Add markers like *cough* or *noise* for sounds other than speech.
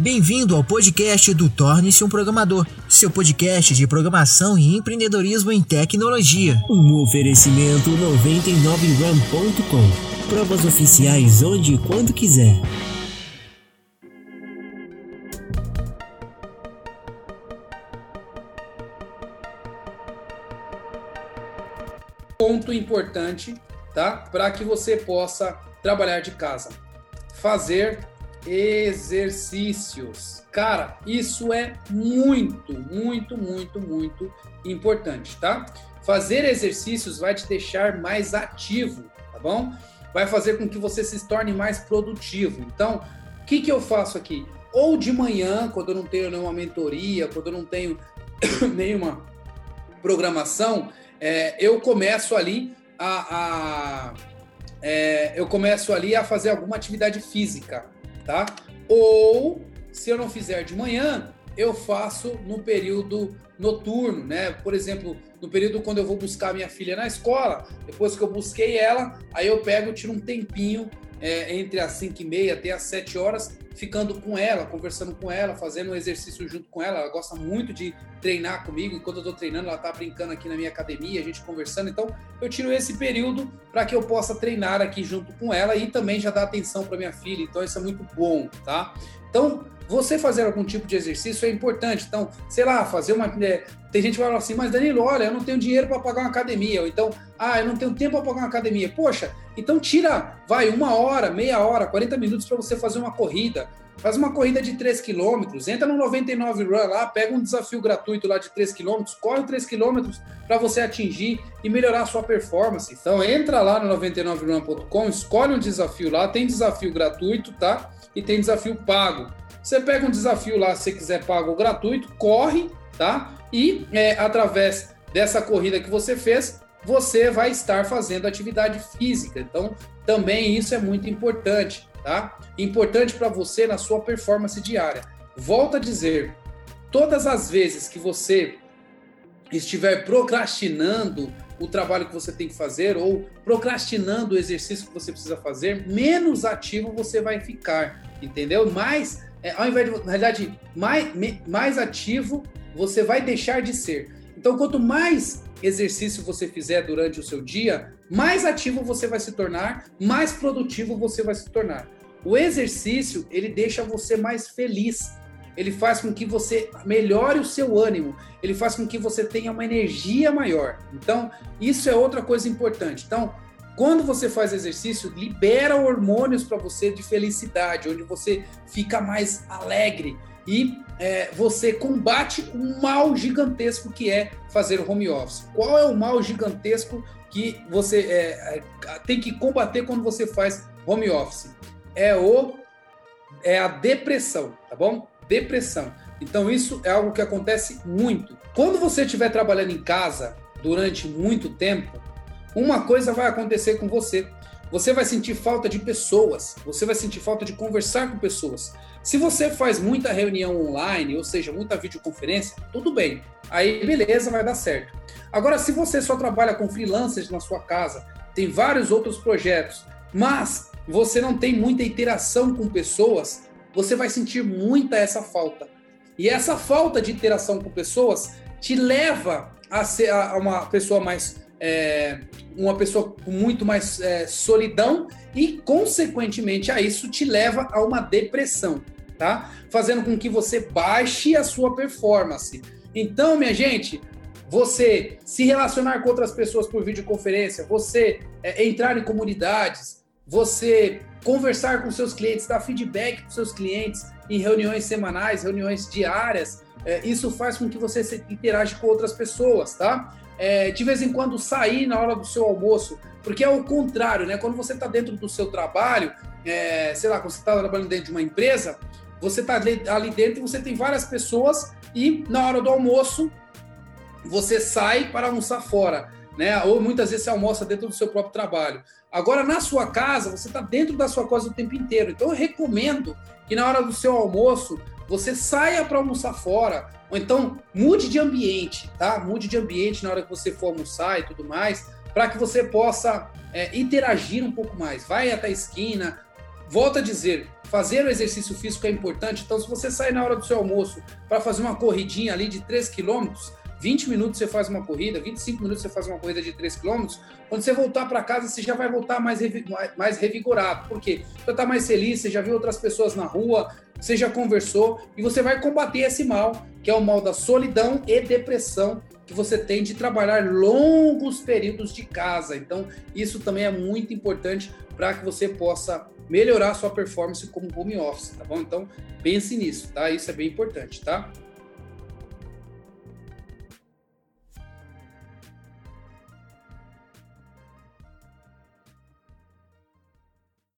Bem-vindo ao podcast do Torne-se um Programador, seu podcast de programação e empreendedorismo em tecnologia. Um oferecimento 99ram.com. Provas oficiais onde e quando quiser. Ponto importante, tá? Para que você possa trabalhar de casa. Fazer exercícios. Cara, isso é muito, muito, muito, muito importante, tá? Fazer exercícios vai te deixar mais ativo, tá bom? Vai fazer com que você se torne mais produtivo. Então, o que, que eu faço aqui? Ou de manhã, quando eu não tenho nenhuma mentoria, quando eu não tenho *coughs* nenhuma programação, é, eu começo ali a, a é, eu começo ali a fazer alguma atividade física, tá? Ou, se eu não fizer de manhã, eu faço no período noturno, né? Por exemplo, no período quando eu vou buscar minha filha na escola, depois que eu busquei ela, aí eu pego, tiro um tempinho é, entre as 5 e meia até as 7 horas, ficando com ela, conversando com ela, fazendo um exercício junto com ela. Ela gosta muito de treinar comigo. Enquanto eu estou treinando, ela está brincando aqui na minha academia, a gente conversando. Então, eu tiro esse período para que eu possa treinar aqui junto com ela e também já dar atenção para minha filha. Então, isso é muito bom, tá? Então, você fazer algum tipo de exercício é importante. Então, sei lá, fazer uma. É, tem gente que fala assim, mas Danilo, olha, eu não tenho dinheiro para pagar uma academia. Ou então, ah, eu não tenho tempo para pagar uma academia. Poxa, então tira, vai, uma hora, meia hora, 40 minutos para você fazer uma corrida. Faz uma corrida de 3 km, entra no 99 Run lá, pega um desafio gratuito lá de 3 km, corre 3 km para você atingir e melhorar a sua performance. Então entra lá no 99run.com, escolhe um desafio lá, tem desafio gratuito, tá? E tem desafio pago. Você pega um desafio lá, se quiser pago ou gratuito, corre, tá? E é, através dessa corrida que você fez, você vai estar fazendo atividade física. Então, também isso é muito importante, tá? Importante para você na sua performance diária. Volto a dizer, todas as vezes que você estiver procrastinando o trabalho que você tem que fazer ou procrastinando o exercício que você precisa fazer, menos ativo você vai ficar, entendeu? Mais é, ao invés de, na realidade, mais, mais ativo você vai deixar de ser. Então, quanto mais exercício você fizer durante o seu dia, mais ativo você vai se tornar, mais produtivo você vai se tornar. O exercício, ele deixa você mais feliz. Ele faz com que você melhore o seu ânimo, ele faz com que você tenha uma energia maior. Então, isso é outra coisa importante. Então, quando você faz exercício, libera hormônios para você de felicidade, onde você fica mais alegre e é, você combate um mal gigantesco que é fazer home office. Qual é o mal gigantesco que você é, é, tem que combater quando você faz home office? É o é a depressão, tá bom? Depressão. Então isso é algo que acontece muito. Quando você estiver trabalhando em casa durante muito tempo, uma coisa vai acontecer com você. Você vai sentir falta de pessoas, você vai sentir falta de conversar com pessoas. Se você faz muita reunião online, ou seja, muita videoconferência, tudo bem. Aí beleza, vai dar certo. Agora, se você só trabalha com freelancers na sua casa, tem vários outros projetos, mas você não tem muita interação com pessoas, você vai sentir muita essa falta. E essa falta de interação com pessoas te leva a ser uma pessoa mais é, uma pessoa com muito mais é, solidão e, consequentemente, a isso te leva a uma depressão, tá? Fazendo com que você baixe a sua performance. Então, minha gente, você se relacionar com outras pessoas por videoconferência, você é, entrar em comunidades, você conversar com seus clientes, dar feedback para seus clientes em reuniões semanais, reuniões diárias, é, isso faz com que você se interage com outras pessoas, tá? é, de vez em quando sair na hora do seu almoço, porque é o contrário, né? Quando você está dentro do seu trabalho, é, sei lá, quando você está trabalhando dentro de uma empresa, você está ali dentro e você tem várias pessoas e na hora do almoço você sai para almoçar fora, né? Ou muitas vezes você almoça dentro do seu próprio trabalho. Agora, na sua casa, você está dentro da sua casa o tempo inteiro. Então, eu recomendo que na hora do seu almoço você saia para almoçar fora, ou então mude de ambiente, tá? Mude de ambiente na hora que você for almoçar e tudo mais, para que você possa é, interagir um pouco mais. Vai até a esquina, volto a dizer, fazer o exercício físico é importante. Então, se você sair na hora do seu almoço para fazer uma corridinha ali de 3 quilômetros, 20 minutos você faz uma corrida, 25 minutos você faz uma corrida de 3 km, quando você voltar para casa, você já vai voltar mais, mais revigorado. Por quê? Você está mais feliz, você já viu outras pessoas na rua, você já conversou e você vai combater esse mal, que é o mal da solidão e depressão que você tem de trabalhar longos períodos de casa. Então, isso também é muito importante para que você possa melhorar sua performance como home office, tá bom? Então, pense nisso, tá? Isso é bem importante, tá?